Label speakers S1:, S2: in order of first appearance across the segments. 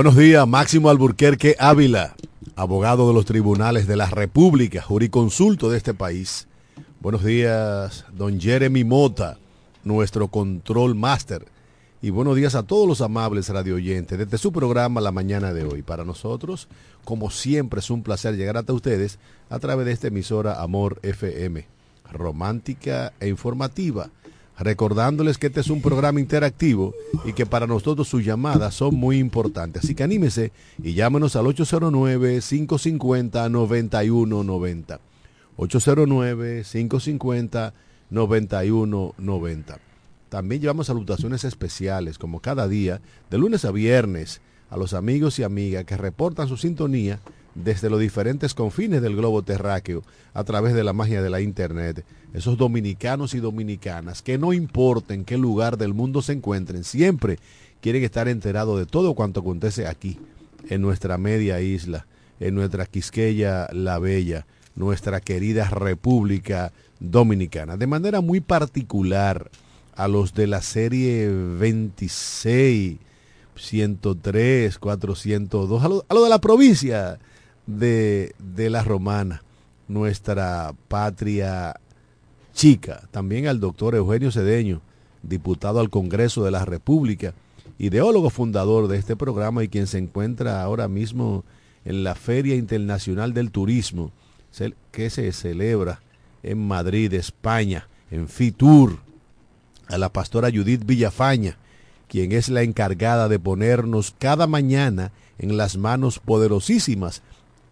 S1: Buenos días, Máximo Alburquerque Ávila, abogado de los tribunales de la República, juriconsulto de este país. Buenos días, don Jeremy Mota, nuestro control master. Y buenos días a todos los amables radioyentes desde su programa La Mañana de hoy. Para nosotros, como siempre, es un placer llegar hasta ustedes a través de esta emisora Amor FM, romántica e informativa recordándoles que este es un programa interactivo y que para nosotros sus llamadas son muy importantes. Así que anímese y llámenos al 809-550-9190. 809-550-9190. También llevamos salutaciones especiales, como cada día, de lunes a viernes, a los amigos y amigas que reportan su sintonía desde los diferentes confines del globo terráqueo a través de la magia de la Internet. Esos dominicanos y dominicanas que no importa en qué lugar del mundo se encuentren, siempre quieren estar enterados de todo cuanto acontece aquí, en nuestra media isla, en nuestra Quisqueya la Bella, nuestra querida República Dominicana. De manera muy particular a los de la serie 26, 103, 402, a lo, a lo de la provincia de, de la romana, nuestra patria chica. También al doctor Eugenio Cedeño, diputado al Congreso de la República, ideólogo fundador de este programa y quien se encuentra ahora mismo en la Feria Internacional del Turismo, que se celebra en Madrid, España, en FITUR, a la pastora Judith Villafaña, quien es la encargada de ponernos cada mañana en las manos poderosísimas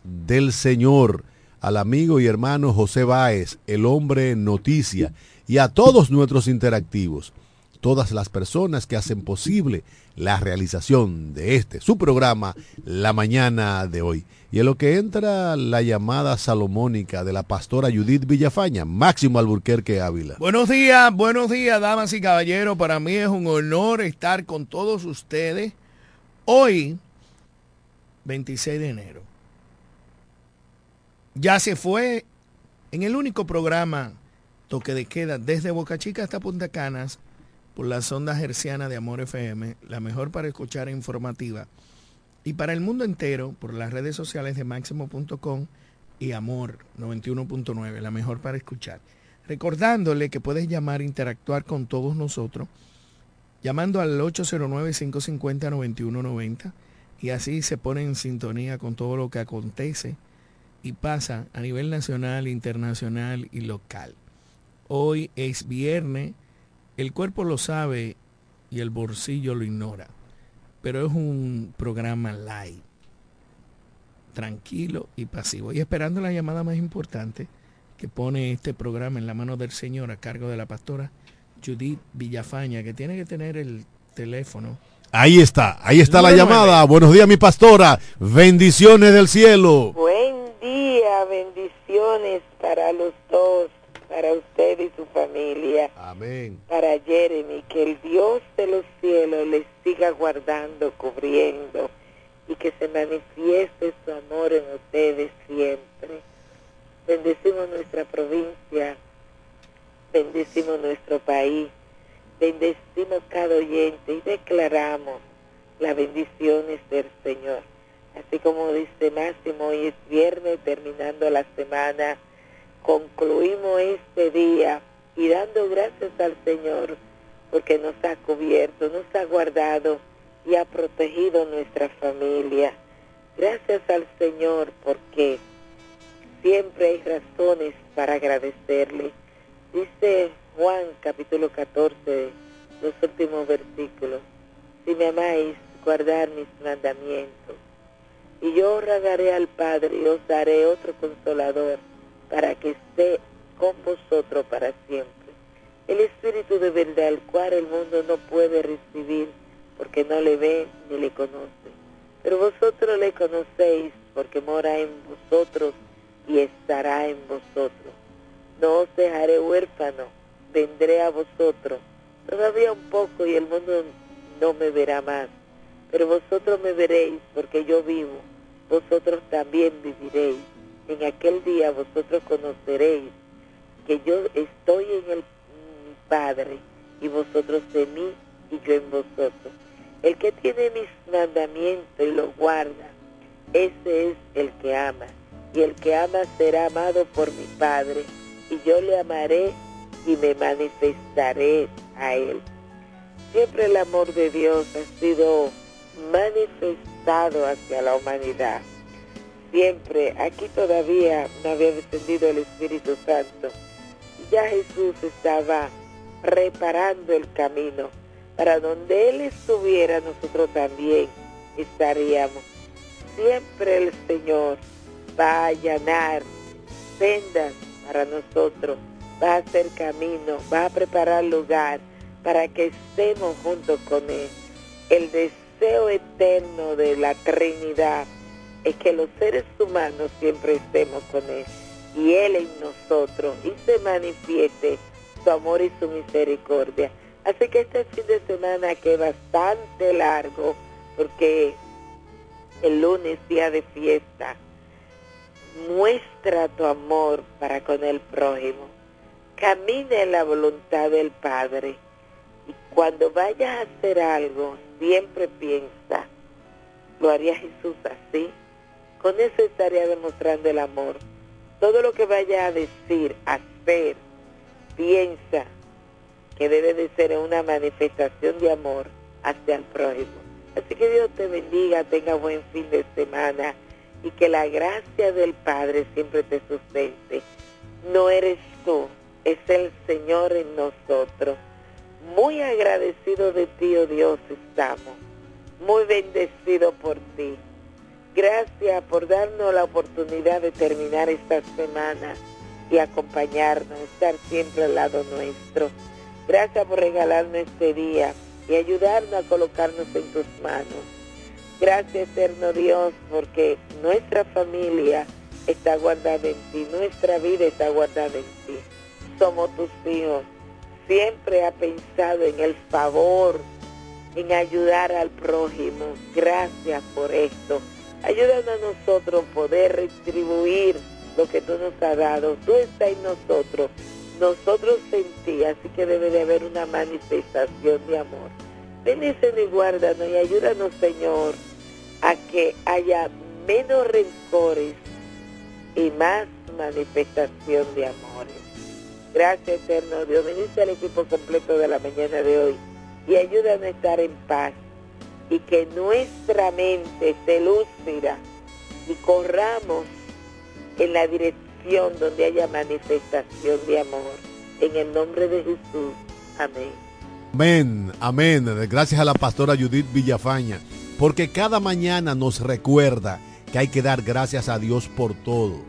S1: del Señor, al amigo y hermano José Báez, el hombre noticia, y a todos nuestros interactivos, todas las personas que hacen posible la realización de este, su programa, la mañana de hoy. Y en lo que entra la llamada salomónica de la pastora Judith Villafaña, Máximo Alburquerque Ávila.
S2: Buenos días, buenos días, damas y caballeros. Para mí es un honor estar con todos ustedes hoy, 26 de enero ya se fue en el único programa toque de queda desde Boca Chica hasta Punta Canas por la sonda herciana de Amor FM, la mejor para escuchar e informativa, y para el mundo entero por las redes sociales de máximo.com y Amor 91.9, la mejor para escuchar. Recordándole que puedes llamar e interactuar con todos nosotros llamando al 809-550-9190 y así se pone en sintonía con todo lo que acontece y pasa a nivel nacional, internacional y local. Hoy es viernes, el cuerpo lo sabe y el bolsillo lo ignora, pero es un programa live, tranquilo y pasivo. Y esperando la llamada más importante que pone este programa en la mano del Señor a cargo de la pastora Judith Villafaña, que tiene que tener el teléfono
S1: Ahí está, ahí está la llamada. Buenos días, mi pastora. Bendiciones del cielo
S3: bendiciones para los dos, para usted y su familia.
S1: Amén.
S3: Para Jeremy, que el Dios de los cielos les siga guardando, cubriendo y que se manifieste su amor en ustedes siempre. Bendecimos nuestra provincia, bendecimos nuestro país, bendecimos cada oyente y declaramos las bendiciones del Señor Así como dice Máximo, hoy es viernes, terminando la semana, concluimos este día y dando gracias al Señor porque nos ha cubierto, nos ha guardado y ha protegido nuestra familia. Gracias al Señor porque siempre hay razones para agradecerle. Dice Juan capítulo 14, los últimos versículos, si me amáis, guardar mis mandamientos y yo rogaré al Padre y os daré otro consolador para que esté con vosotros para siempre. El Espíritu de verdad, el cual el mundo no puede recibir porque no le ve ni le conoce. Pero vosotros le conocéis porque mora en vosotros y estará en vosotros. No os dejaré huérfano, vendré a vosotros. Todavía un poco y el mundo no me verá más pero vosotros me veréis porque yo vivo, vosotros también viviréis. En aquel día vosotros conoceréis que yo estoy en el Padre y vosotros en mí y yo en vosotros. El que tiene mis mandamientos y los guarda, ese es el que ama. Y el que ama será amado por mi Padre, y yo le amaré y me manifestaré a él. Siempre el amor de Dios ha sido manifestado hacia la humanidad. Siempre, aquí todavía no había descendido el Espíritu Santo. Ya Jesús estaba reparando el camino. Para donde Él estuviera, nosotros también estaríamos. Siempre el Señor va a allanar sendas para nosotros, va a hacer camino, va a preparar lugar para que estemos juntos con Él. El deseo eterno de la Trinidad es que los seres humanos siempre estemos con Él y Él en nosotros y se manifieste su amor y su misericordia. Así que este fin de semana que es bastante largo, porque el lunes día de fiesta, muestra tu amor para con el prójimo. Camina en la voluntad del Padre. Y cuando vayas a hacer algo, siempre piensa, ¿lo haría Jesús así? Con eso estaría demostrando el amor. Todo lo que vaya a decir, hacer, piensa que debe de ser una manifestación de amor hacia el prójimo. Así que Dios te bendiga, tenga buen fin de semana y que la gracia del Padre siempre te sustente. No eres tú, es el Señor en nosotros. Muy agradecido de ti, oh Dios, estamos. Muy bendecido por ti. Gracias por darnos la oportunidad de terminar esta semana y acompañarnos, estar siempre al lado nuestro. Gracias por regalarnos este día y ayudarnos a colocarnos en tus manos. Gracias, eterno Dios, porque nuestra familia está guardada en ti, nuestra vida está guardada en ti. Somos tus hijos. Siempre ha pensado en el favor, en ayudar al prójimo. Gracias por esto. Ayúdanos a nosotros poder retribuir lo que tú nos has dado. Tú estás en nosotros, nosotros en ti, así que debe de haber una manifestación de amor. Bendícenos y guárdanos y ayúdanos, Señor, a que haya menos rencores y más manifestación de amores. Gracias, eterno Dios. Bendice al equipo completo de la mañana de hoy y ayúdanos a estar en paz y que nuestra mente se lúcida y corramos en la dirección donde haya manifestación de amor. En el nombre de Jesús. Amén.
S1: Amén, amén. Gracias a la pastora Judith Villafaña, porque cada mañana nos recuerda que hay que dar gracias a Dios por todo.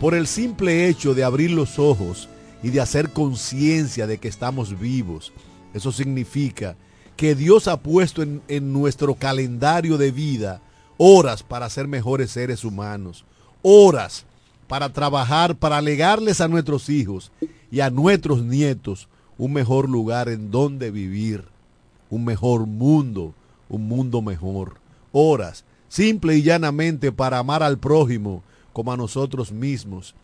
S1: Por el simple hecho de abrir los ojos y de hacer conciencia de que estamos vivos. Eso significa que Dios ha puesto en, en, nuestro calendario de vida horas para ser mejores seres humanos, horas para trabajar, para legarles a nuestros hijos y a nuestros nietos un mejor lugar en donde vivir, un mejor mundo, un mundo mejor. Horas, simple y llanamente para amar al prójimo como a nosotros mismos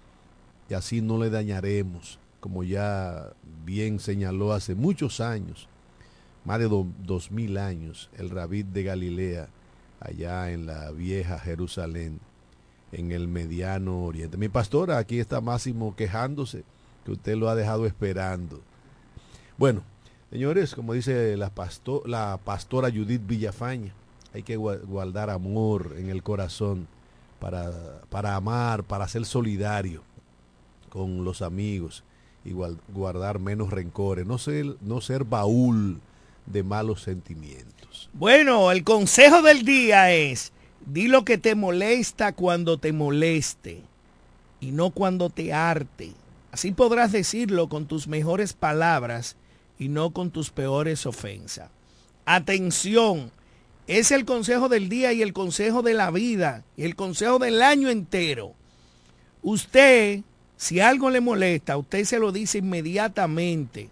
S1: y así no le dañaremos, como ya bien señaló hace muchos años, más de do, dos mil años, el rabí de Galilea, allá en la vieja Jerusalén, en el mediano oriente. Mi pastora, aquí está Máximo quejándose que usted lo ha dejado esperando. Bueno, señores, como dice la, pastor, la pastora Judith Villafaña, hay que guardar amor en el corazón para, para amar, para ser solidario con los amigos y guardar menos rencores, no ser, no ser baúl de malos sentimientos.
S2: Bueno, el consejo del día es, di lo que te molesta cuando te moleste y no cuando te arte. Así podrás decirlo con tus mejores palabras y no con tus peores ofensas. Atención, es el consejo del día y el consejo de la vida y el consejo del año entero. Usted, si algo le molesta, usted se lo dice inmediatamente.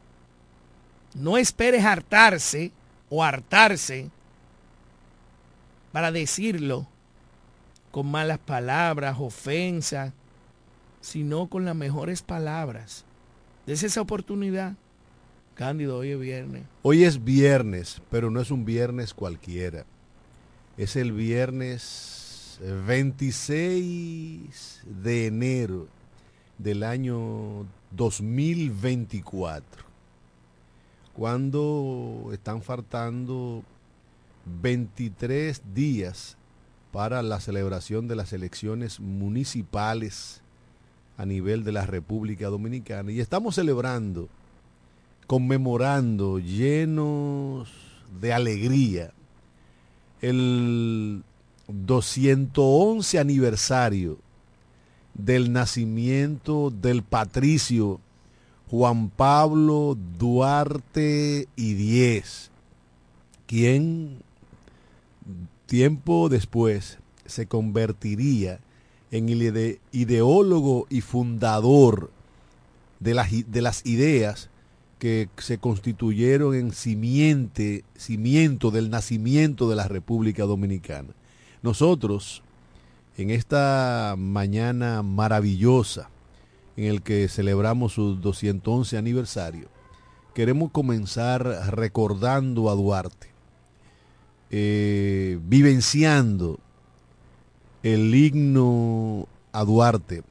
S2: No esperes hartarse o hartarse para decirlo con malas palabras, ofensas, sino con las mejores palabras. Des esa oportunidad. Cándido, hoy es viernes.
S1: Hoy es viernes, pero no es un viernes cualquiera. Es el viernes 26 de enero del año 2024, cuando están faltando 23 días para la celebración de las elecciones municipales a nivel de la República Dominicana. Y estamos celebrando conmemorando llenos de alegría el 211 aniversario del nacimiento del patricio Juan Pablo Duarte y Diez, quien tiempo después se convertiría en el ideólogo y fundador de las, de las ideas que se constituyeron en simiente, cimiento del nacimiento de la República Dominicana. Nosotros, en esta mañana maravillosa en el que celebramos su 211 aniversario, queremos comenzar recordando a Duarte, eh, vivenciando el himno a Duarte,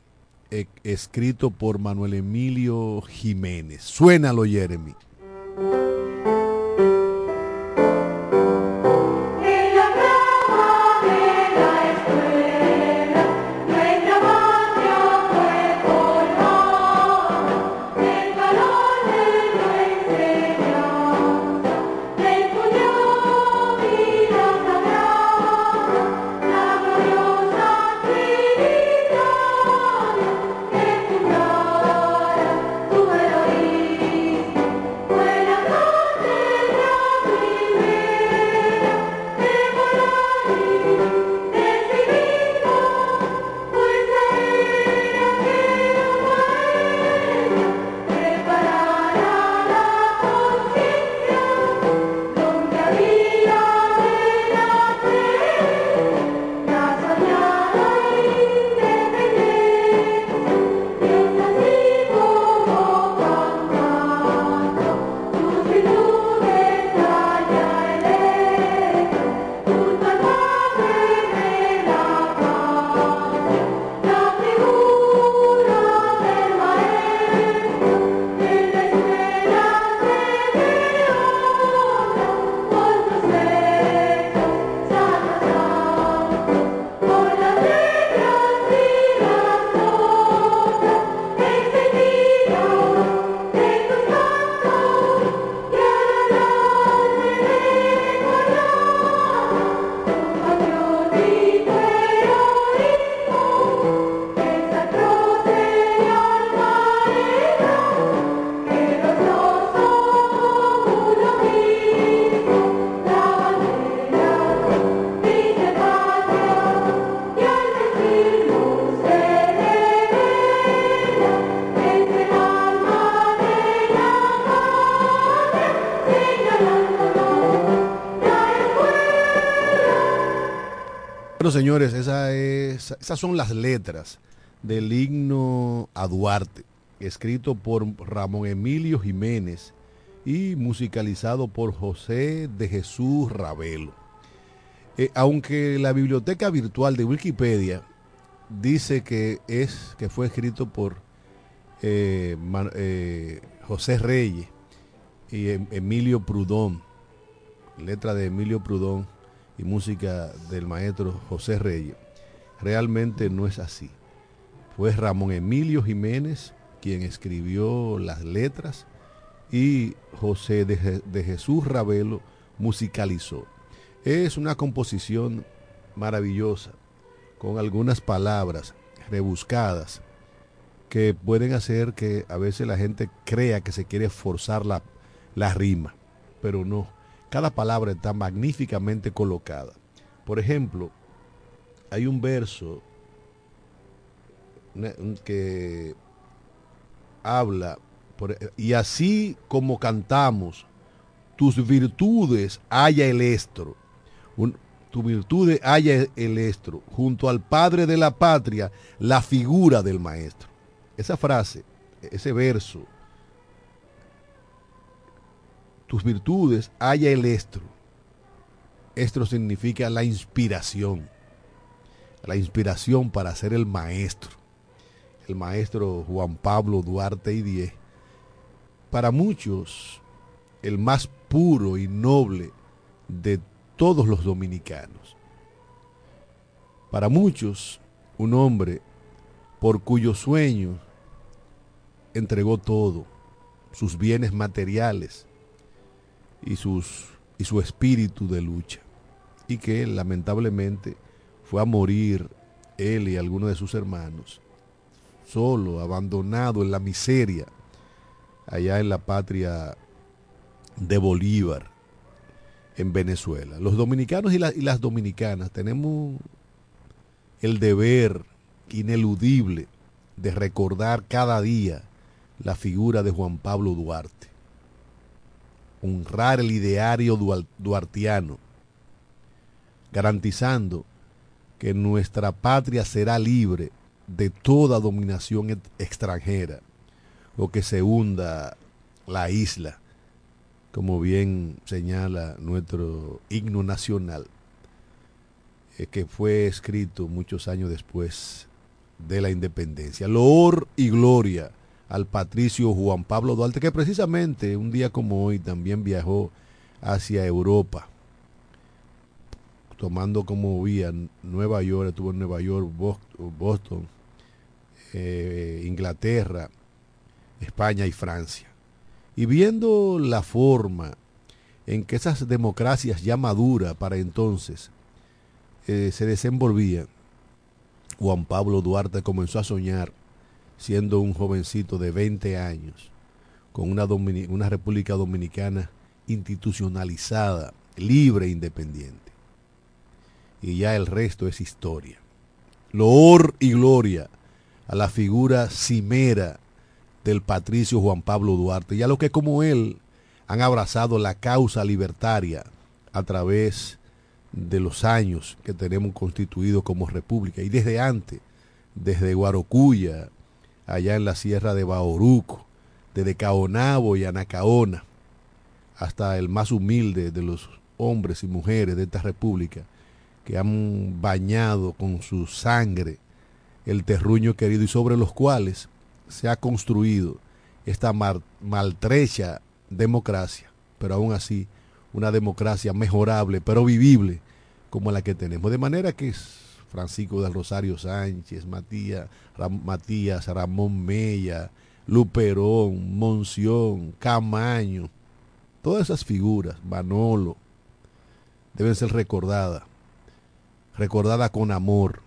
S1: e, escrito por Manuel Emilio Jiménez. Suénalo, Jeremy. Señores, esa es, esas son las letras del himno a Duarte, escrito por Ramón Emilio Jiménez y musicalizado por José de Jesús Ravelo. Eh, aunque la biblioteca virtual de Wikipedia dice que es que fue escrito por eh, eh, José Reyes y em, Emilio Prudón, letra de Emilio Prudón, y música del maestro José Reyes. Realmente no es así. Fue Ramón Emilio Jiménez quien escribió las letras y José de, Jesús Ravelo musicalizó. Es una composición maravillosa, con algunas palabras rebuscadas que pueden hacer que a veces la gente crea que se quiere forzar la, la rima, pero no cada palabra está magníficamente colocada. Por ejemplo, hay un verso que habla, y así como cantamos, tus virtudes haya el estro, tu virtudes haya el estro, junto al Padre de la Patria, la figura del Maestro. Esa frase, ese verso, tus virtudes, haya el estro. Estro significa la inspiración. La inspiración para ser el maestro. El maestro Juan Pablo Duarte y Diez. Para muchos, el más puro y noble de todos los dominicanos. Para muchos, un hombre por cuyo sueño entregó todo, sus bienes materiales y, sus, y su espíritu de lucha, y que lamentablemente fue a morir él y algunos de sus hermanos, solo, abandonado en la miseria, allá en la patria de Bolívar, en Venezuela. Los dominicanos y, y las dominicanas tenemos el deber ineludible de recordar cada día la figura de Juan Pablo Duarte. Honrar el ideario duartiano, garantizando que nuestra patria será libre de toda dominación extranjera o que se hunda la isla, como bien señala nuestro himno nacional, eh, que fue escrito muchos años después de la independencia. Loor y gloria al patricio Juan Pablo Duarte, que precisamente un día como hoy también viajó hacia Europa, tomando como vía Nueva York, estuvo en Nueva York, Boston, eh, Inglaterra, España y Francia. Y viendo la forma en que esas democracias ya maduras para entonces eh, se desenvolvían, Juan Pablo Duarte comenzó a soñar siendo un jovencito de 20 años, con una, una República Dominicana institucionalizada, libre e independiente. Y ya el resto es historia. Loor y gloria a la figura cimera del patricio Juan Pablo Duarte y a los que como él han abrazado la causa libertaria a través de los años que tenemos constituido como república y desde antes, desde Guarocuya, allá en la sierra de Bauruco, desde Caonabo y Anacaona, hasta el más humilde de los hombres y mujeres de esta república, que han bañado con su sangre el terruño querido y sobre los cuales se ha construido esta maltrecha democracia, pero aún así una democracia mejorable, pero vivible como la que tenemos. De manera que Francisco del Rosario Sánchez, Matías, Ramón Mella, Luperón, Monción, Camaño, todas esas figuras, Manolo, deben ser recordadas, recordadas con amor,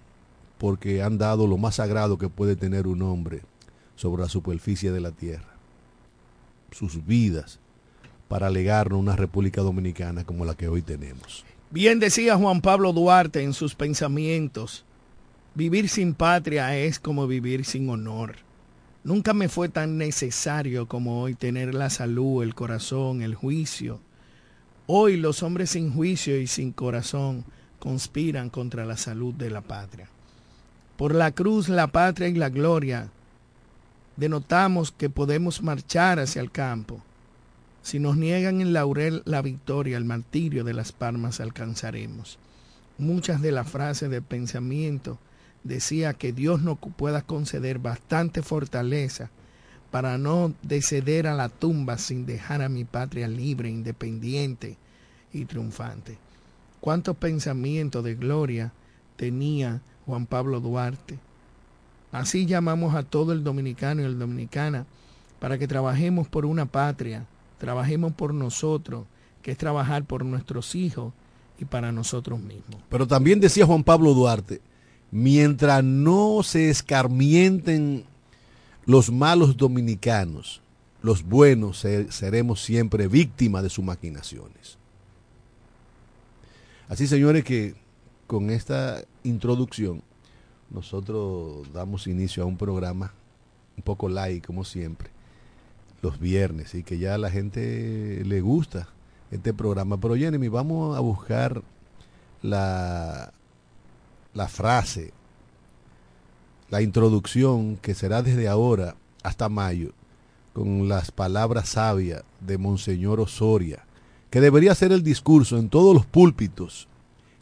S1: porque han dado lo más sagrado que puede tener un hombre sobre la superficie de la tierra, sus vidas, para legarnos una República Dominicana como la que hoy tenemos.
S2: Bien decía Juan Pablo Duarte en sus pensamientos, vivir sin patria es como vivir sin honor. Nunca me fue tan necesario como hoy tener la salud, el corazón, el juicio. Hoy los hombres sin juicio y sin corazón conspiran contra la salud de la patria. Por la cruz, la patria y la gloria, denotamos que podemos marchar hacia el campo si nos niegan el laurel la victoria, el martirio de las palmas alcanzaremos. Muchas de las frases de pensamiento decía que Dios nos pueda conceder bastante fortaleza para no deceder a la tumba sin dejar a mi patria libre, independiente y triunfante. Cuántos pensamientos de gloria tenía Juan Pablo Duarte. Así llamamos a todo el dominicano y el dominicana para que trabajemos por una patria trabajemos por nosotros, que es trabajar por nuestros hijos y para nosotros mismos.
S1: Pero también decía Juan Pablo Duarte, mientras no se escarmienten los malos dominicanos, los buenos seremos siempre víctimas de sus maquinaciones. Así, señores, que con esta introducción nosotros damos inicio a un programa un poco light, como siempre, los viernes y que ya a la gente le gusta este programa. Pero Jenny, vamos a buscar la, la frase, la introducción que será desde ahora hasta mayo con las palabras sabias de Monseñor Osoria, que debería ser el discurso en todos los púlpitos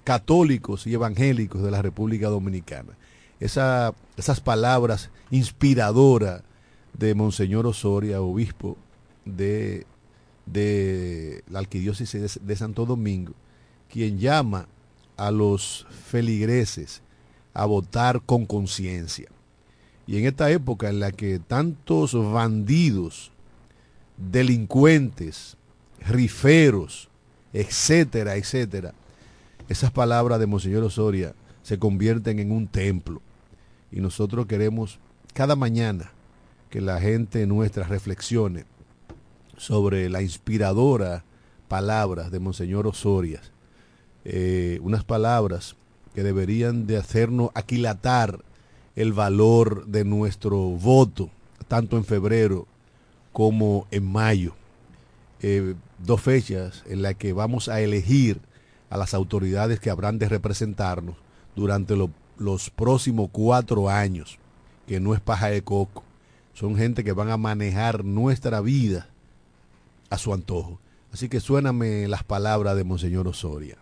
S1: católicos y evangélicos de la República Dominicana. Esa, esas palabras inspiradoras de Monseñor Osoria, obispo de, de la Arquidiócesis de Santo Domingo, quien llama a los feligreses a votar con conciencia. Y en esta época en la que tantos bandidos, delincuentes, riferos, etcétera, etcétera, esas palabras de Monseñor Osoria se convierten en un templo. Y nosotros queremos cada mañana que la gente nuestra reflexione sobre la inspiradora palabras de Monseñor Osoria. Eh, unas palabras que deberían de hacernos aquilatar el valor de nuestro voto, tanto en febrero como en mayo. Eh, dos fechas en las que vamos a elegir a las autoridades que habrán de representarnos durante los próximos cuatro años, que no es paja de coco. Son gente que van a manejar nuestra vida a su antojo. Así que suéname las palabras de Monseñor Osoria.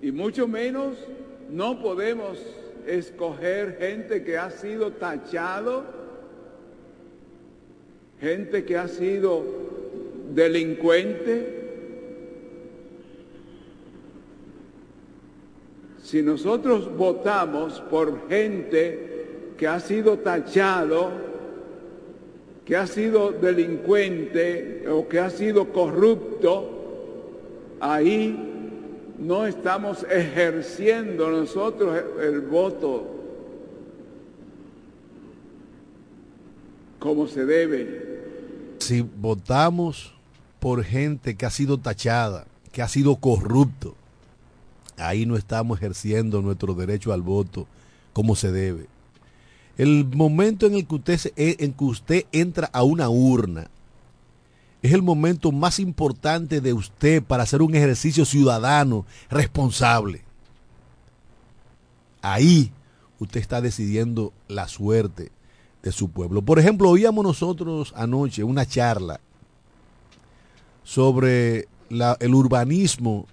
S4: Y mucho menos no podemos escoger gente que ha sido tachado, gente que ha sido delincuente. Si nosotros votamos por gente que ha sido tachado, que ha sido delincuente o que ha sido corrupto, ahí no estamos ejerciendo nosotros el voto como se debe.
S1: Si votamos por gente que ha sido tachada, que ha sido corrupto, ahí no estamos ejerciendo nuestro derecho al voto como se debe. El momento en el que usted, en que usted entra a una urna es el momento más importante de usted para hacer un ejercicio ciudadano responsable. Ahí usted está decidiendo la suerte de su pueblo. Por ejemplo, oíamos nosotros anoche una charla sobre el urbanismo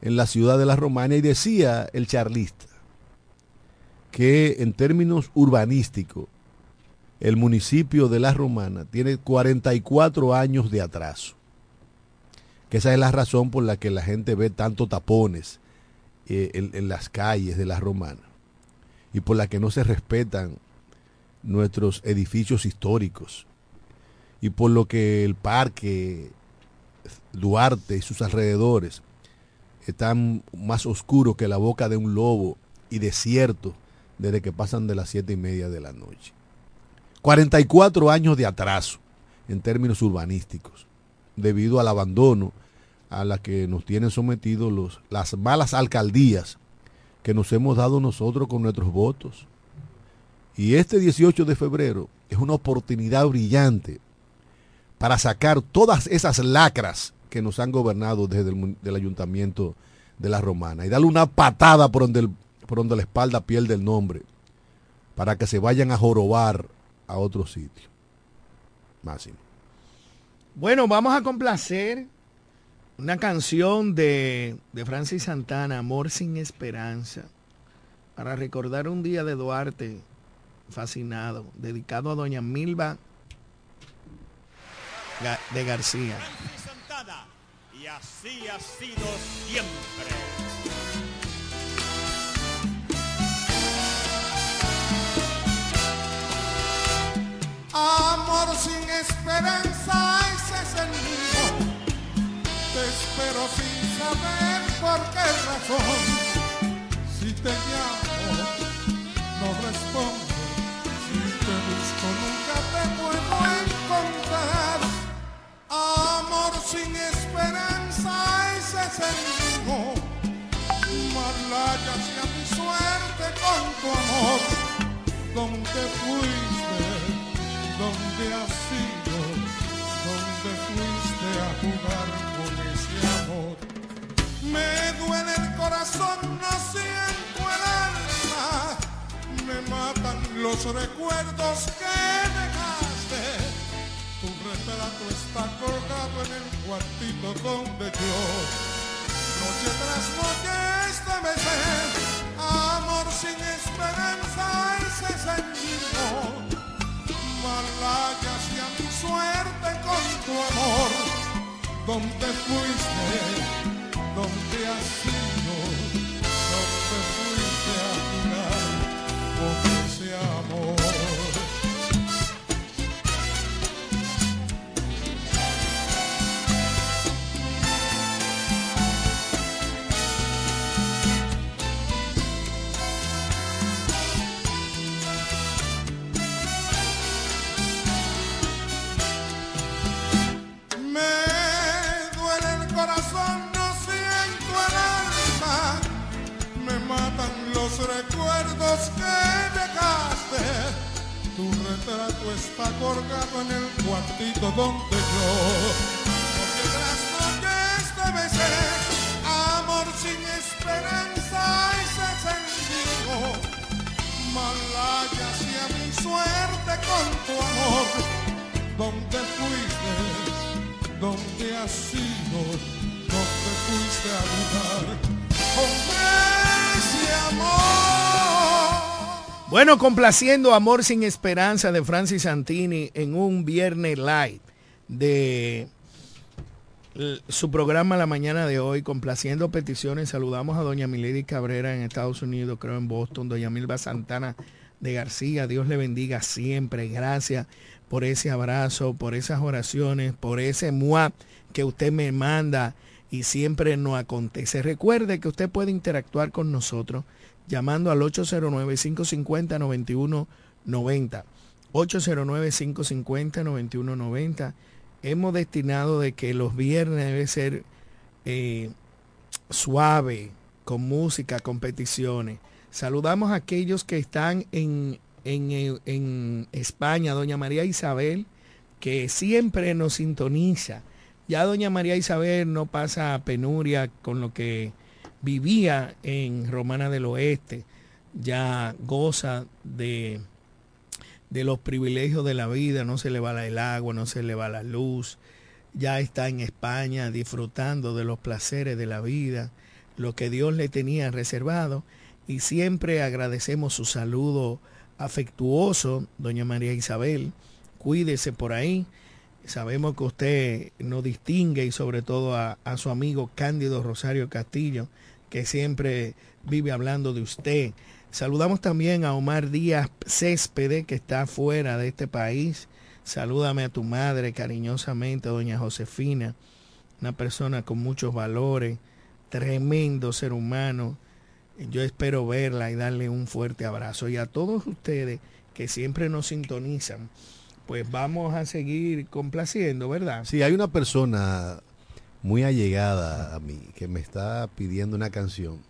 S1: en la ciudad de la Romana y decía el charlista que en términos urbanísticos el municipio de La Romana tiene 44 años de atraso. Que esa es la razón por la que la gente ve tanto tapones eh, en, las calles de La Romana y por la que no se respetan nuestros edificios históricos y por lo que el parque Duarte y sus alrededores están más oscuros que la boca de un lobo y desierto desde que pasan de las siete y media de la noche. 44 años de atraso en términos urbanísticos, debido al abandono a la que nos tienen sometidos las malas alcaldías que nos hemos dado nosotros con nuestros votos. Y este 18 de febrero es una oportunidad brillante para sacar todas esas lacras que nos han gobernado desde el ayuntamiento de la Romana y darle una patada por donde, por donde la espalda pierde el nombre, para que se vayan a jorobar a otro sitio. Máximo.
S2: Bueno, vamos a complacer una canción de, de Francis Santana, Amor sin Esperanza, para recordar un día de Duarte fascinado, dedicado a doña Milva de García. Y así ha sido siempre.
S5: Amor sin esperanza, ese es el mío. Te espero sin saber por qué razón. Si te llamo, no respondo. Si te busco, nunca te puedo encontrar. Amor sin esperanza, ese es el mío. Malaya sea mi suerte con tu amor. Donde fuiste ¿Dónde has ido? ¿Dónde fuiste a jugar con ese amor? Me duele el corazón, no siento el alma. Me matan los recuerdos que dejaste. Tu retrato está colgado en el cuartito donde yo noche tras noche este mes amor sin esperanza ese sentido malaya hacia mi suerte con tu amor. Donde fuiste donde has sido que dejaste. Tu retrato está colgado en el cuartito donde yo noche tras noche te besé. Amor sin esperanza ese sentido. Malaya hacia mi suerte con tu amor. ¿Dónde fuiste? ¿Dónde has sido? ¿Dónde fuiste a jugar con ese amor?
S2: Bueno, complaciendo Amor sin Esperanza de Francis Santini en un viernes light de su programa la mañana de hoy, complaciendo peticiones. Saludamos a doña Milady Cabrera en Estados Unidos, creo en Boston, doña Milva Santana de García. Dios le bendiga siempre. Gracias por ese abrazo, por esas oraciones, por ese muap que usted me manda y siempre nos acontece. Recuerde que usted puede interactuar con nosotros llamando al 809-550-9190. 809-550-9190. Hemos destinado de que los viernes debe ser eh, suave, con música, competiciones. Saludamos a aquellos que están en, en, eh, en España, doña María Isabel, que siempre nos sintoniza. Ya doña María Isabel no pasa penuria con lo que vivía en Romana del Oeste, ya goza de, de los privilegios de la vida, no se le va el agua, no se le va la luz, ya está en España disfrutando de los placeres de la vida, lo que Dios le tenía reservado, y siempre agradecemos su saludo afectuoso, doña María Isabel, cuídese por ahí, sabemos que usted nos distingue y sobre todo a, a su amigo Cándido Rosario Castillo, que siempre vive hablando de usted. Saludamos también a Omar Díaz Céspede, que está fuera de este país. Salúdame a tu madre cariñosamente, doña Josefina, una persona con muchos valores, tremendo ser humano. Yo espero verla y darle un fuerte abrazo. Y a todos ustedes que siempre nos sintonizan, pues vamos a seguir complaciendo, ¿verdad?
S1: Sí, hay una persona muy allegada a mí que me está pidiendo una canción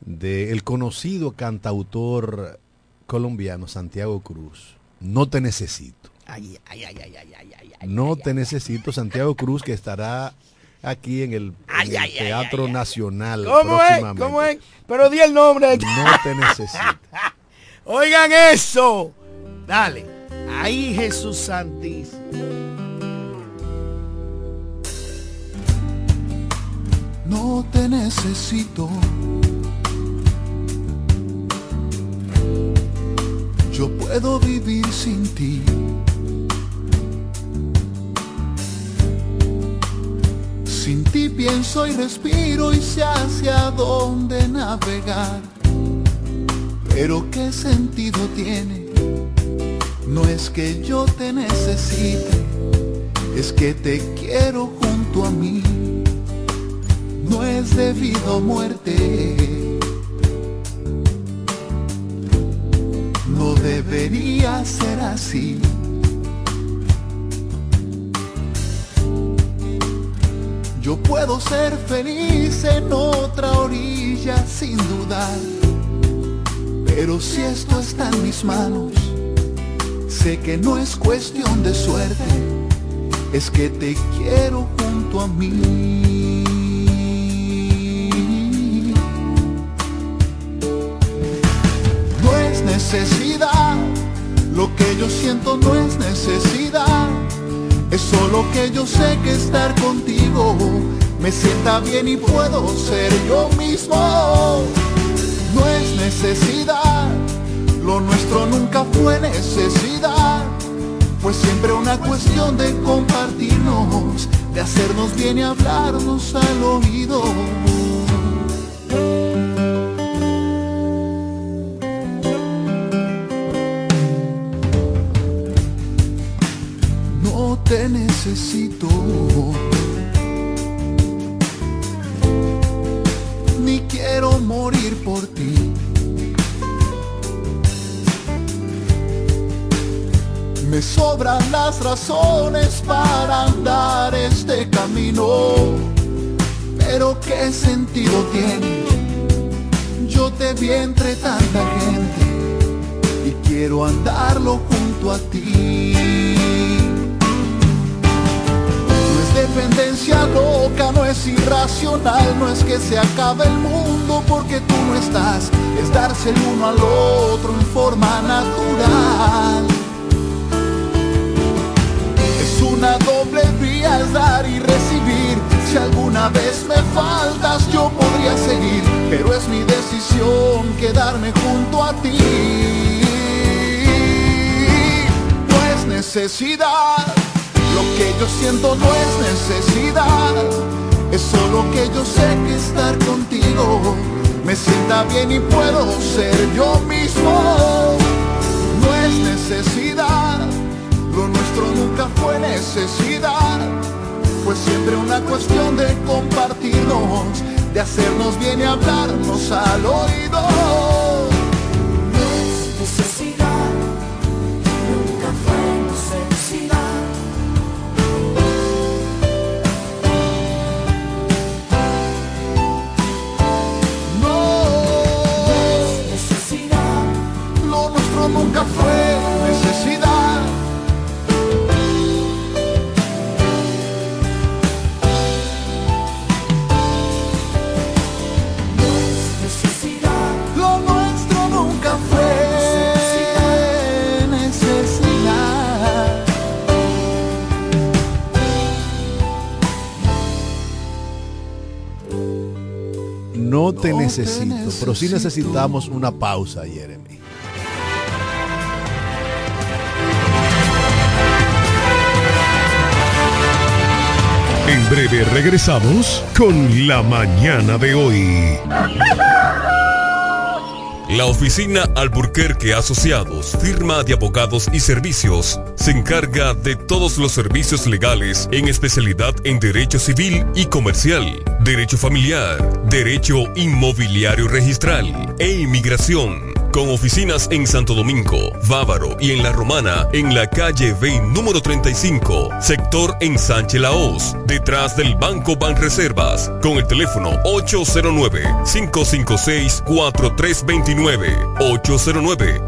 S1: del el conocido cantautor colombiano Santiago Cruz. No te necesito.
S2: Ay, ay, ay, ay, ay, ay, ay, ay,
S1: No te necesito, Santiago Cruz, que estará aquí en el, en Teatro. Nacional.
S2: ¿Cómo es?
S1: próximamente.
S2: ¿Cómo es? Pero di el nombre.
S1: No te necesito.
S2: Oigan eso. Dale. Ahí Jesús Santísimo.
S5: no te necesito. Yo puedo vivir sin ti. Sin ti pienso y respiro y sé hacia dónde navegar. Pero qué sentido tiene, no es que yo te necesite, es que te quiero junto a mí no es debido a muerte. No debería ser así. Yo puedo ser feliz en otra orilla sin dudar. Pero si esto está en mis manos, que no es cuestión de suerte, es que te quiero junto a mí. No es necesidad, lo que yo siento no es necesidad.
S6: Es solo que yo sé que estar contigo me sienta bien y puedo ser yo mismo. No es necesidad, lo nuestro nunca fue necesidad. Fue siempre una cuestión de compartirnos, de hacernos bien y hablarnos al oído. Razones para andar este camino. Pero qué sentido tiene. Yo te vi entre tanta gente y quiero andarlo junto a ti. No es dependencia loca, no es irracional, no es que se acabe el mundo porque tú no estás, es darse el uno al otro en forma natural. Una doble vía, es dar y recibir. Si alguna vez me faltas, yo podría seguir, pero es mi decisión quedarme junto a ti. No es necesidad, lo que yo siento no es necesidad. Es solo que yo sé que estar contigo me sienta bien y puedo ser yo mismo. No es necesidad, lo nuestro nunca fue necesidad. Fue siempre una cuestión de compartirnos, de hacernos bien y hablarnos al oído.
S1: Necesito, pero sí necesitamos una pausa, Jeremy.
S7: En breve regresamos con la mañana de hoy.
S8: La oficina Alburquerque Asociados, firma de abogados y servicios, se encarga de todos los servicios legales en especialidad en derecho civil y comercial, derecho familiar, derecho inmobiliario registral e inmigración. Con oficinas en Santo Domingo, Bávaro y en La Romana, en la calle B número 35, sector en Sánchez Laos, detrás del Banco Banreservas, con el teléfono 809-556-4329,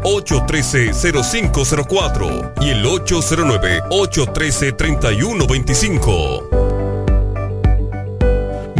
S8: 809-813-0504 y el 809-813-3125.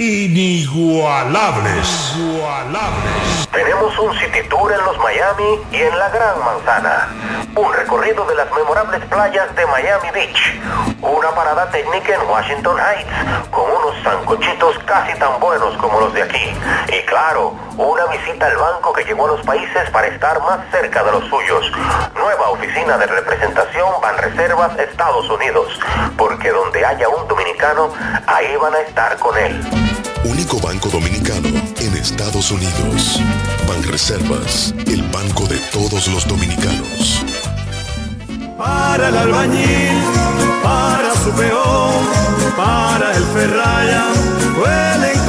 S7: inigualables.
S9: Tenemos un city tour en los Miami y en la Gran Manzana. Un recorrido de las memorables playas de Miami Beach. Una parada técnica en Washington Heights con unos sancochitos casi tan buenos como los de aquí. Y claro, una visita al banco que llegó a los países para estar más cerca de los suyos. Nueva oficina de representación Banreservas Estados Unidos. Porque donde haya un dominicano, ahí van a estar con él.
S10: Único banco dominicano en Estados Unidos. Banreservas, el banco de todos los dominicanos.
S11: Para el albañil, para su peón, para el ferraya, encofrado.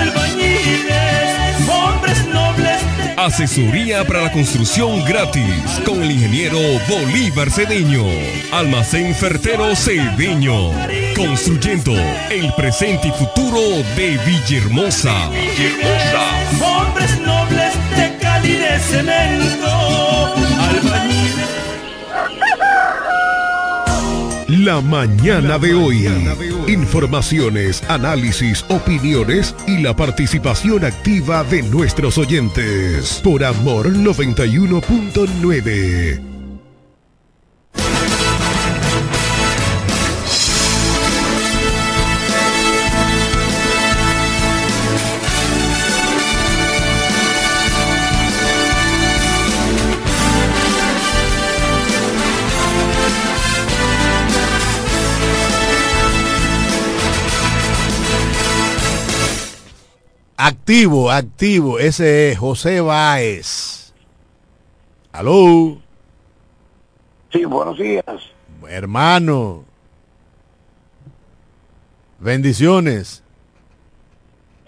S12: Albañiles, hombres nobles de
S8: Asesoría para la construcción gratis con el ingeniero Bolívar Cedeño. Almacén Fertero Cedeño. Construyendo el presente y futuro de Villahermosa. Villahermosa.
S12: hombres nobles de Cali de cemento. Albañiles.
S13: La mañana de hoy. Informaciones, análisis, opiniones y la participación activa de nuestros oyentes. Por Amor 91.9.
S1: Activo, activo. Ese es José Báez. Aló.
S14: Sí, buenos días.
S1: Hermano. Bendiciones.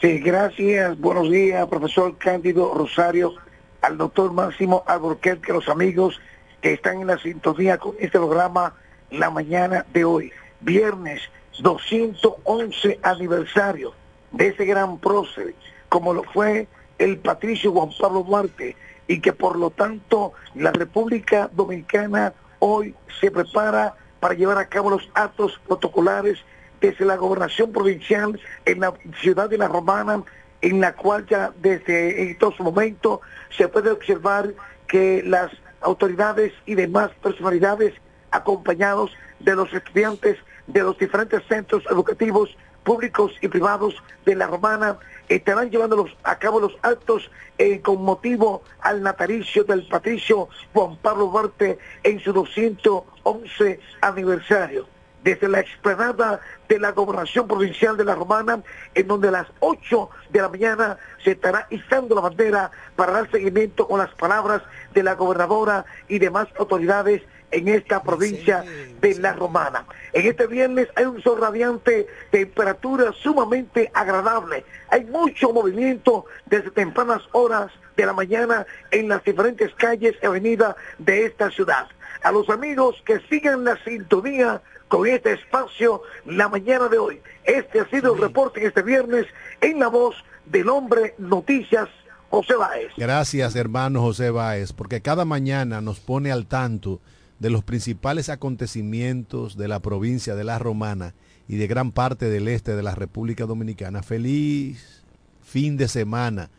S14: Sí, gracias. Buenos días, profesor Cándido Rosario, al doctor Máximo Alborquerque, los amigos que están en la sintonía con este programa la mañana de hoy. Viernes 211 aniversario de ese gran prócer, como lo fue el patricio Juan Pablo Duarte, y que por lo tanto la República Dominicana hoy se prepara para llevar a cabo los actos protocolares desde la gobernación provincial en la ciudad de La Romana, en la cual ya desde estos momentos se puede observar que las autoridades y demás personalidades acompañados de los estudiantes de los diferentes centros educativos públicos y privados de La Romana estarán llevando a cabo los actos eh, con motivo al natalicio del patricio Juan Pablo Duarte en su 211 aniversario. Desde la explanada de la gobernación provincial de La Romana, en donde a las 8 de la mañana se estará izando la bandera para dar seguimiento con las palabras de la gobernadora y demás autoridades en esta provincia de La Romana. En este viernes hay un sol radiante, temperatura sumamente agradable. Hay mucho movimiento desde tempranas horas de la mañana en las diferentes calles y avenidas de esta ciudad. A los amigos que sigan la sintonía con este espacio la mañana de hoy. Este ha sido el reporte en este viernes en la voz del hombre Noticias José Báez.
S1: Gracias, hermano José Báez, porque cada mañana nos pone al tanto de los principales acontecimientos de la provincia de La Romana y de gran parte del este de la República Dominicana. Feliz fin de semana.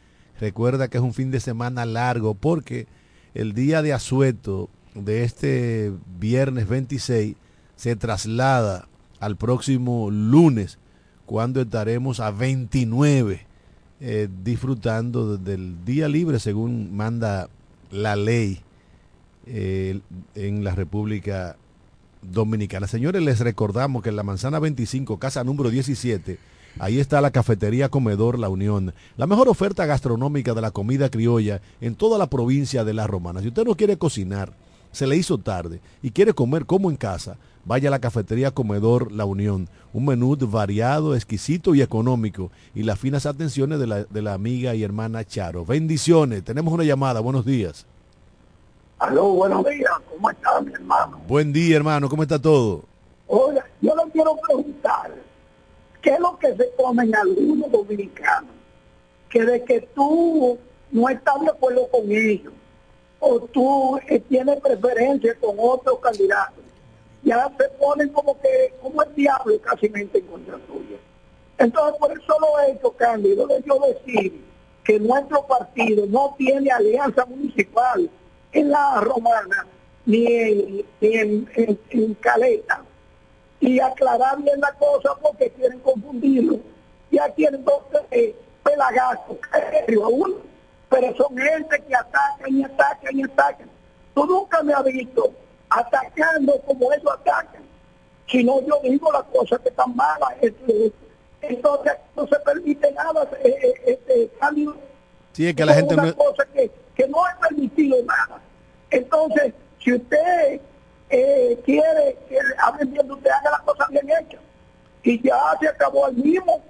S1: Recuerda que es un fin de semana largo porque el día de asueto de este viernes 26 se traslada al próximo lunes cuando estaremos a 29 eh, disfrutando del día libre según manda la ley eh, en la República Dominicana. Señores, les recordamos que en la manzana 25, casa número 17, ahí está la cafetería Comedor La Unión, la mejor oferta gastronómica de la comida criolla en toda la provincia de La Romana. Si usted no quiere cocinar, se le hizo tarde y quiere comer como en casa, vaya a la cafetería Comedor La Unión. Un menú variado, exquisito y económico. Y las finas atenciones de la, de la amiga y hermana Charo. Bendiciones. Tenemos una llamada. Buenos días.
S14: Aló, buenos días, ¿cómo está mi hermano?
S1: Buen día, hermano. ¿Cómo está todo?
S14: Oiga, yo le quiero preguntar, ¿qué es lo que se come en algunos dominicanos? Que de que tú no estás de acuerdo con ellos, o tú eh, tienes preferencia con otros candidatos, ya se ponen como que, como el diablo casi en contra tuya. Entonces, por eso lo he hecho, Cándido, de yo decir que nuestro partido no tiene alianza municipal en la romana ni en, ni en, en- en Caleta y aclarar bien la cosa porque quieren confundirlo. Ya quieren entonces eh,
S15: pelagatos, pero son gente que atacan y atacan y atacan. Tú nunca me has visto atacando como ellos atacan, sino yo digo las cosas que están malas. Este, entonces no se permite nada, eh, eh, este cambio.
S1: Sí, es que la gente
S15: no... cosa que, que no es permitido nada. Entonces, si usted eh, quiere que hablen bien, usted haga las cosas bien hechas. Y ya se acabó el mismo,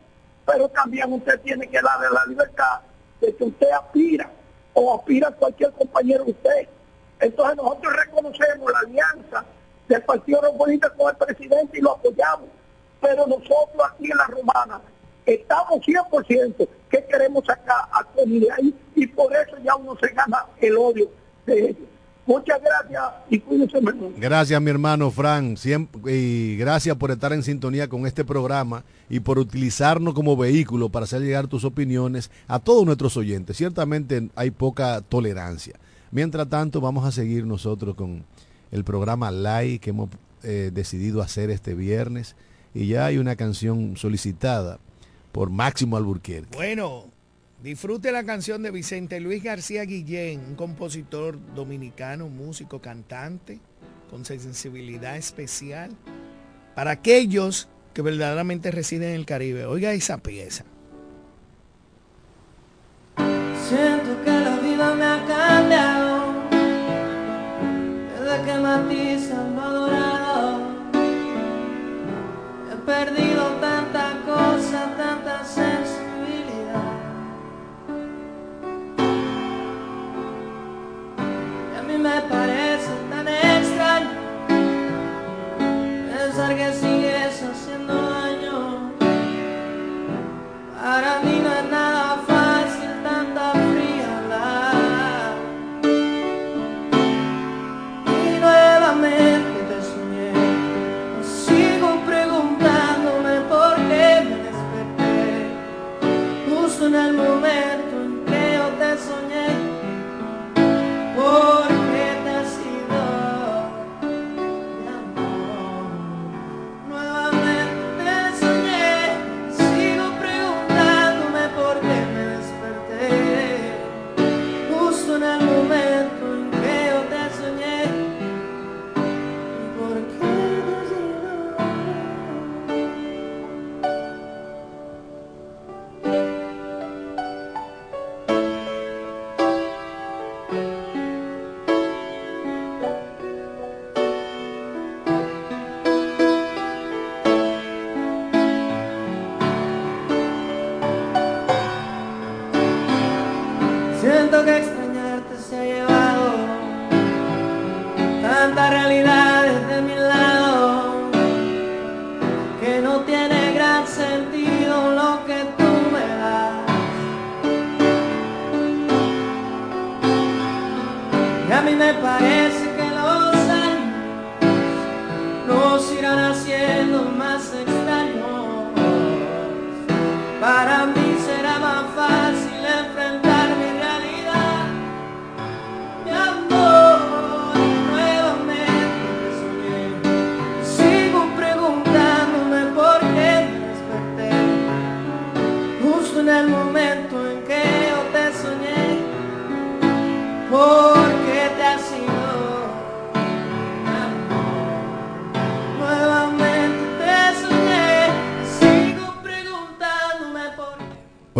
S15: pero también usted tiene que darle la libertad de que usted aspira o aspira a cualquier compañero de usted. Entonces nosotros reconocemos la alianza del Partido Republicano con el presidente y lo apoyamos. Pero nosotros aquí en la Romana estamos 100% que queremos sacar a ahí y por eso ya uno se gana el odio de ellos. Muchas gracias y cuídense
S1: Gracias, mi hermano Fran. y gracias por estar en sintonía con este programa y por utilizarnos como vehículo para hacer llegar tus opiniones a todos nuestros oyentes. Ciertamente hay poca tolerancia. Mientras tanto, vamos a seguir nosotros con el programa Live que hemos eh, decidido hacer este viernes. Y ya hay una canción solicitada por Máximo Alburquerque.
S2: Bueno, Disfrute la canción de Vicente Luis García Guillén, un compositor dominicano, músico, cantante, con sensibilidad especial, para aquellos que verdaderamente residen en el Caribe. Oiga esa pieza.
S16: Siento que la vida me ha cambiado, desde que matiza lo adorado, he perdido me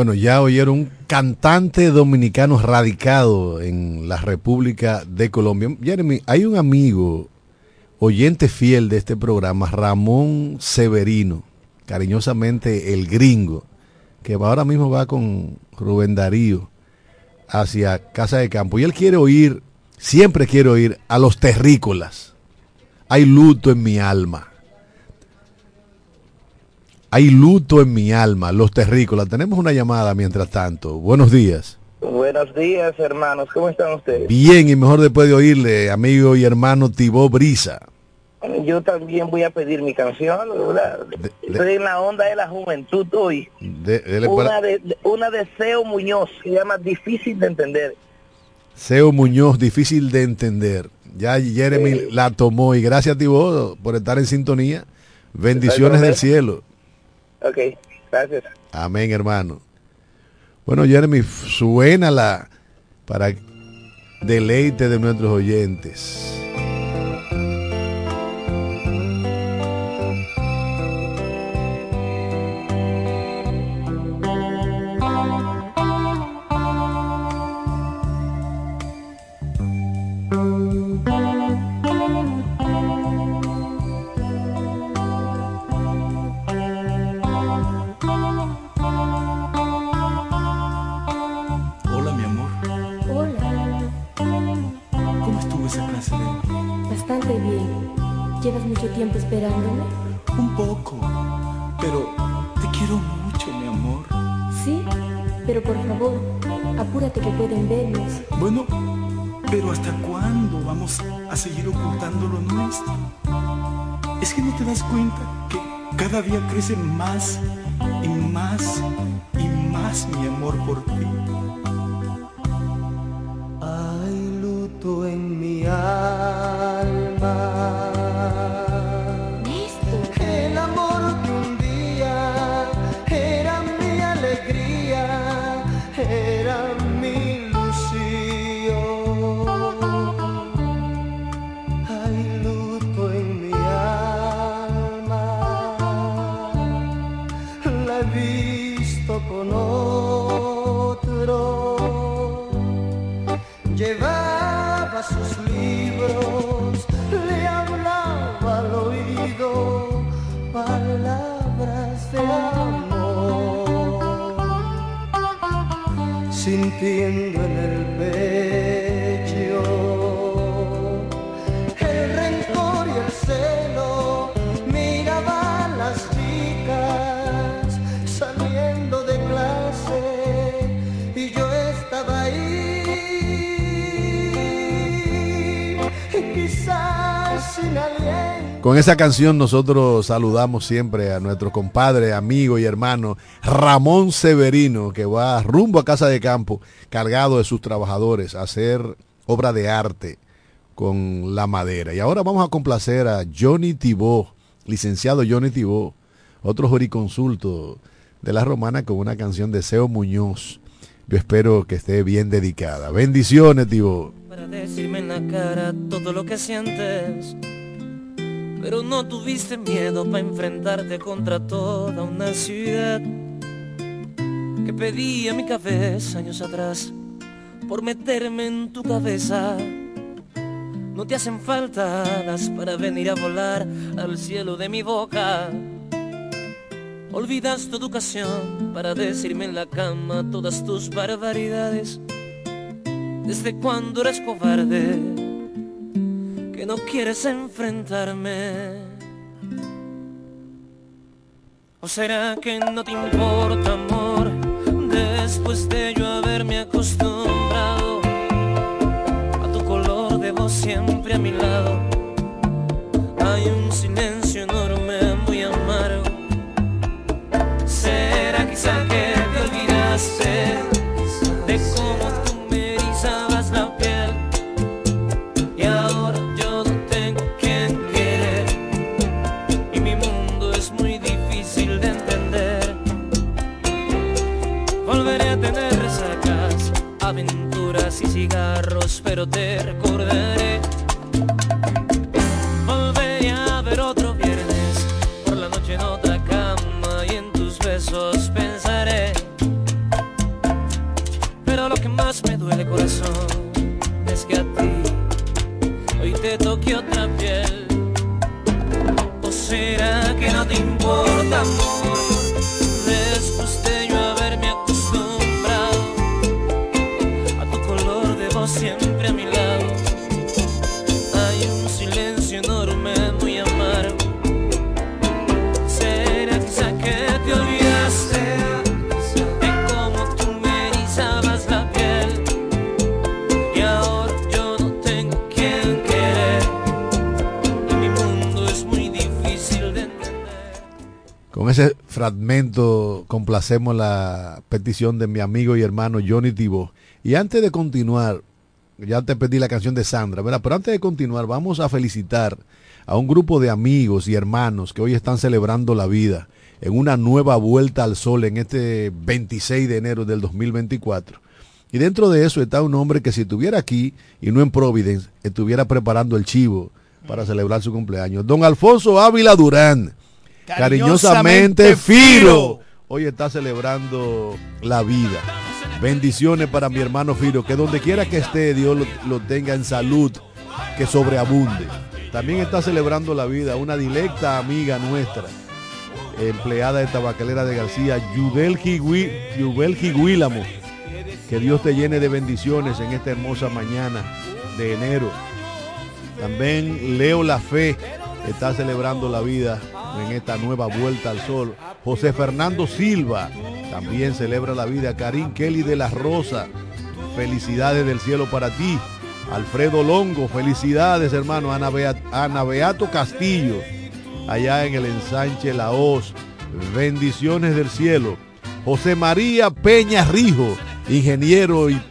S1: Bueno, ya oyeron un cantante dominicano radicado en la República de Colombia. Jeremy, hay un amigo, oyente fiel de este programa, Ramón Severino, cariñosamente el gringo, que ahora mismo va con Rubén Darío hacia Casa de Campo. Y él quiere oír, siempre quiere oír a los terrícolas. Hay luto en mi alma. Hay luto en mi alma, los terrícolas. Tenemos una llamada mientras tanto. Buenos días.
S17: Buenos días, hermanos. ¿Cómo están ustedes?
S1: Bien, y mejor después de oírle, amigo y hermano Tibó Brisa.
S17: Yo también voy a pedir mi canción, Estoy en la onda de la juventud hoy. una, de, una de Seo Muñoz, se llama Difícil de Entender.
S1: Seo Muñoz, Difícil de Entender. Ya Jeremy la tomó y gracias Tibó por estar en sintonía. Bendiciones del cielo.
S17: Ok, gracias.
S1: Amén, hermano. Bueno, Jeremy, suena la para deleite de nuestros oyentes.
S16: Con
S1: esa canción nosotros saludamos siempre a nuestro compadre, amigo y hermano Ramón Severino, que va rumbo a Casa de Campo, cargado de sus trabajadores, a hacer obra de arte con la madera. Y ahora vamos a complacer a Johnny Tibó, licenciado Johnny Tibó, otro juriconsulto de la romana con una canción de Seo Muñoz. Yo espero que esté bien dedicada. Bendiciones, Tibó.
S18: para decirme en la cara todo lo que sientes. Pero no tuviste miedo para enfrentarte contra toda una ciudad que pedía mi cabeza años atrás por meterme en tu cabeza. No te hacen falta alas para venir a volar al cielo de mi boca. Olvidas tu educación para decirme en la cama todas tus barbaridades. ¿Desde cuándo eres cobarde? Que no quieres enfrentarme. ¿O será que no te importa, amor? Después de yo haberme acostumbrado
S1: fragmento complacemos la petición de mi amigo y hermano Johnny Tibó. Y antes de continuar, ya te pedí la canción de Sandra, ¿verdad? Pero antes de continuar, vamos a felicitar a un grupo de amigos y hermanos que hoy están celebrando la vida en una nueva vuelta al sol en este 26 de enero del 2024. Y dentro de eso está un hombre que si estuviera aquí y no en Providence, estuviera preparando el chivo para celebrar su cumpleaños. Don Alfonso Ávila Durán, cariñosamente, Firo, hoy está celebrando la vida. Bendiciones para mi hermano Firo, que donde quiera que esté, Dios lo, tenga en salud, que sobreabunde. También está celebrando la vida una directa amiga nuestra, empleada de tabacalera de García, Yubel Higuílamo. Que Dios te llene de bendiciones en esta hermosa mañana de enero. También Leo La Fe está celebrando la vida en esta nueva vuelta al sol. José Fernando Silva también celebra la vida. Karim Kelly de la Rosa, felicidades del cielo para ti. Alfredo Longo, felicidades hermano. Ana, Beato Castillo, allá en el ensanche La Hoz, bendiciones del cielo. José María Peña Rijo, ingeniero y,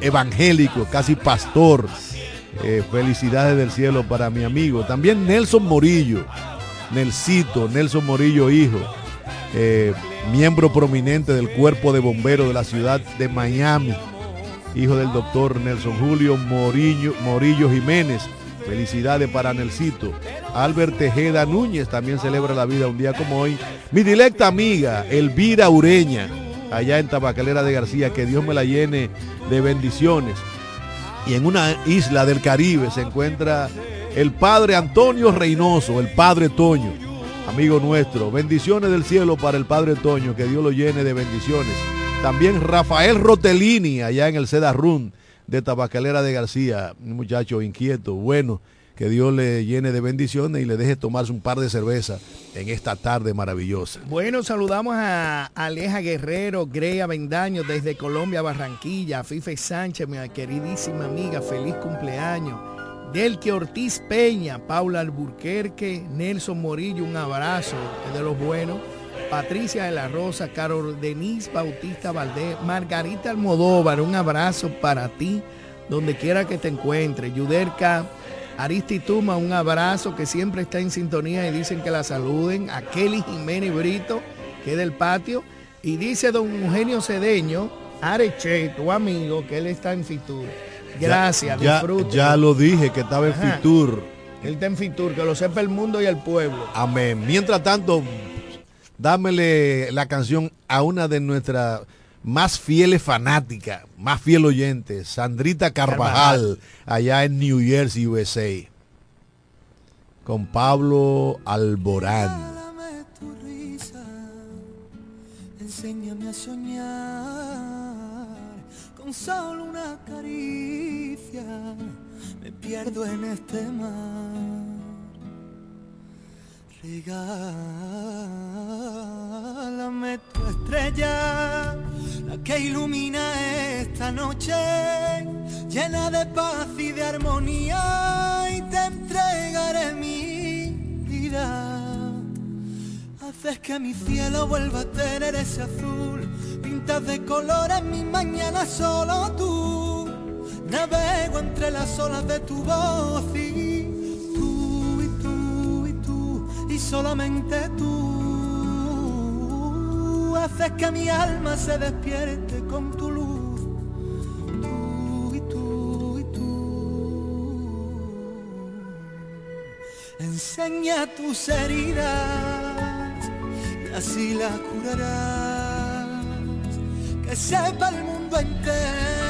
S1: evangélico, casi pastor. Eh, felicidades del cielo para mi amigo. También Nelson Morillo, Nelsito, Nelson Morillo Hijo, eh, miembro prominente del cuerpo de bomberos de la ciudad de Miami, hijo del doctor Nelson Julio Morillo, Morillo Jiménez. Felicidades para Nelsito. Albert Tejeda Núñez también celebra la vida un día como hoy. Mi directa amiga, Elvira Ureña, allá en Tabacalera de García, que Dios me la llene de bendiciones. Y en una isla del Caribe se encuentra el padre Antonio Reynoso, el padre Toño, amigo nuestro. Bendiciones del cielo para el padre Toño, que Dios lo llene de bendiciones. También Rafael Rotelini, allá en el Seda Run de Tabacalera de García, un muchacho inquieto, bueno, que Dios le llene de bendiciones y le deje tomarse un par de cervezas en esta tarde maravillosa.
S2: Bueno, saludamos a Aleja Guerrero, Greya Bendaño desde Colombia, Barranquilla, a Fife Sánchez, mi queridísima amiga, feliz cumpleaños. Delke Ortiz Peña, Paula Alburquerque, Nelson Morillo, un abrazo, de los buenos. Patricia de la Rosa, Carol Denise Bautista Valdés, Margarita Almodóvar, un abrazo para ti, donde quiera que te encuentres. Yuderca Aristituma, un abrazo que siempre está en sintonía y dicen que la saluden. A Kelly Jiménez Brito, que es del patio. Y dice don Eugenio Cedeño, Areche, tu amigo, que él está en Fitur. Gracias,
S1: ya, Ya, lo dije, que estaba en Fitur.
S2: Él está en Fitur, que lo sepa el mundo y el pueblo.
S1: Amén. Mientras tanto, dámele la canción a una de nuestras más fieles fanáticas, más fiel oyente, Sandrita Carvajal, allá en New Jersey, USA, con Pablo Alborán.
S6: Enséñame a soñar con solo una caricia, me pierdo en este mar. Regálame tu estrella, la que ilumina esta noche, llena de paz y de armonía, y te entregaré mi vida. Haces que mi cielo vuelva a tener ese azul, pintas de colores mi mañana solo tú. Navego entre las olas de tu voz y solamente tú haces que mi alma se despierte con tu luz. Tú y tú y tú. Enseña tus heridas y así las curarás. Que sepa el mundo entero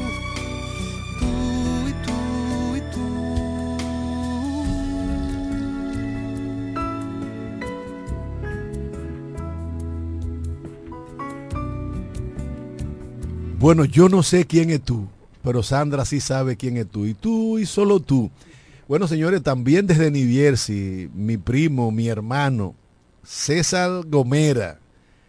S1: Bueno, yo no sé quién es tú, pero Sandra sí sabe quién es tú. Y tú y solo tú. Bueno, señores, también desde Niviersi, mi primo, mi hermano, César Gomera,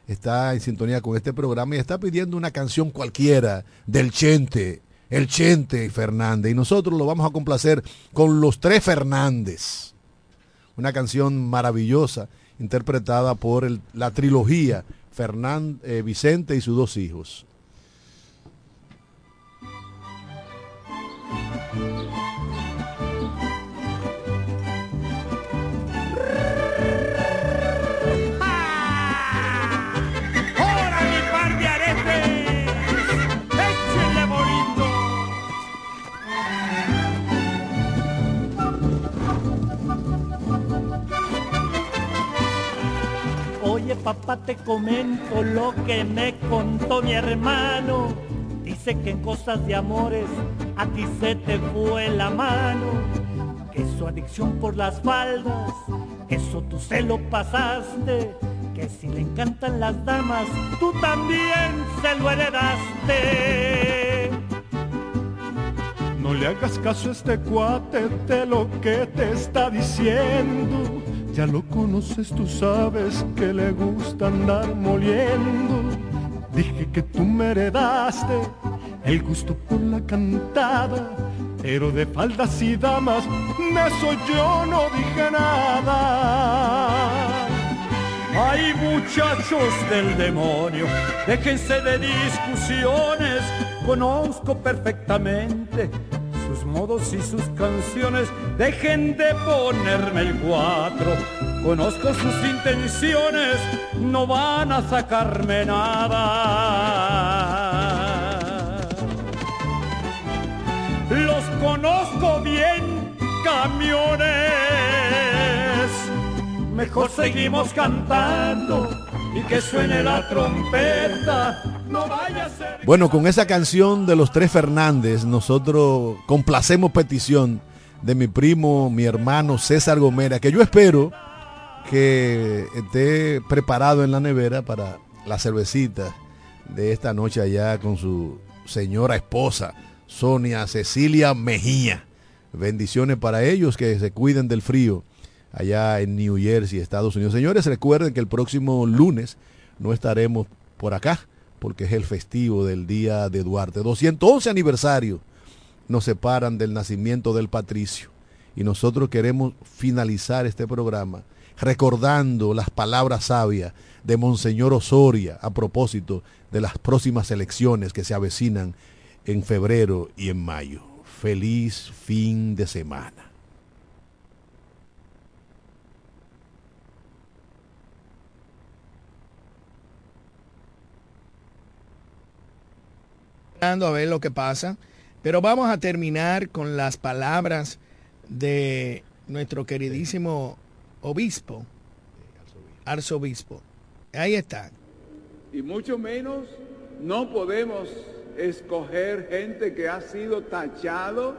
S1: está en sintonía con este programa y está pidiendo una canción cualquiera del Chente, el Chente Fernández. Y nosotros lo vamos a complacer con los tres Fernández. Una canción maravillosa interpretada por la trilogía Fernán, eh, Vicente y sus dos hijos.
S19: Papá, te comento lo que me contó mi hermano. Dice que en cosas de amores a ti se te fue la mano. Que su adicción por las faldas, eso tú se lo pasaste. Que si le encantan las damas, tú también se lo heredaste.
S6: No le hagas caso a este cuate de lo que te está diciendo ya lo conoces, tú sabes que le gusta andar moliendo. Dije que tú me heredaste el gusto por la cantada, pero de faldas y damas, de eso yo no dije nada.
S19: Hay muchachos del demonio, déjense de discusiones, conozco perfectamente modos y sus canciones, dejen de ponerme el cuatro. Conozco sus intenciones, no van a sacarme nada. Los conozco bien, camiones. Mejor seguimos cantando y que suene la trompeta
S1: bueno, con esa canción de los tres Fernández, nosotros complacemos petición de mi primo, mi hermano César Gomera, que yo espero que esté preparado en la nevera para la cervecita de esta noche allá con su señora esposa, Sonia Cecilia Mejía. Bendiciones para ellos que se cuiden del frío allá en New Jersey, Estados Unidos. Señores, recuerden que el próximo lunes no estaremos por acá porque es el festivo del Día de Duarte. 211 aniversario nos separan del nacimiento del patricio. Y nosotros queremos finalizar este programa recordando las palabras sabias de Monseñor Osoria a propósito de las próximas elecciones que se avecinan en febrero y en mayo. Feliz fin de semana.
S2: A ver lo que pasa. Pero vamos a terminar con las palabras de nuestro queridísimo obispo, arzobispo. Ahí está.
S4: Y mucho menos no podemos escoger gente que ha sido tachado,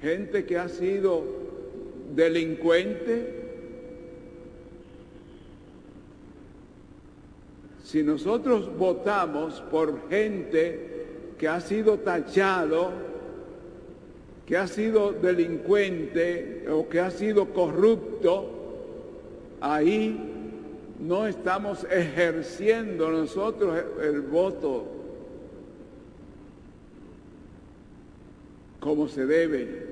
S4: gente que ha sido delincuente, Si nosotros votamos por gente que ha sido tachado, que ha sido delincuente o que ha sido corrupto, ahí no estamos ejerciendo nosotros el voto como se debe.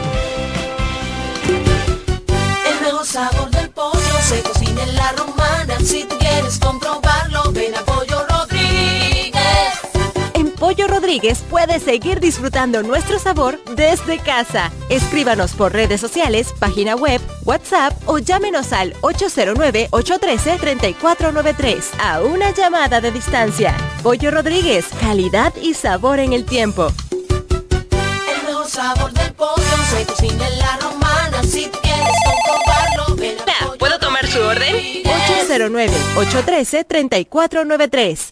S20: Rodríguez puede seguir disfrutando nuestro sabor desde casa. Escríbanos por redes sociales, página web, WhatsApp o llámenos al 809-813-3493 a una llamada de distancia. Pollo Rodríguez, calidad y sabor en el tiempo.
S21: El mejor sabor del pollo se cocina en la romana. Si quieres comprobarlo, ven a
S20: ¿Puedo tomar su orden? 809-813-3493.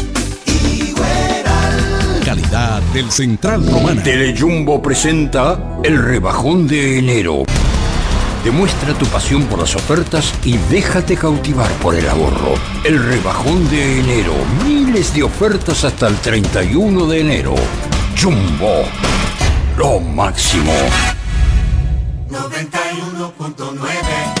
S13: del Central Romana.
S22: Telejumbo presenta el rebajón de enero. Demuestra tu pasión por las ofertas y déjate cautivar por el ahorro. El rebajón de enero. Miles de ofertas hasta el 31 de enero. Jumbo. Lo máximo.
S23: 91.9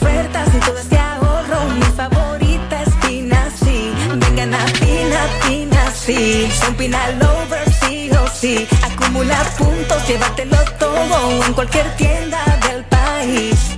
S24: ofertas y todo este ahorro. Mi favorita es Pina, sí. Vengan a Pina, Pina, sí. Son Pina Lovers, sí o sí. Acumula puntos, llévatelo todo en cualquier tienda del país.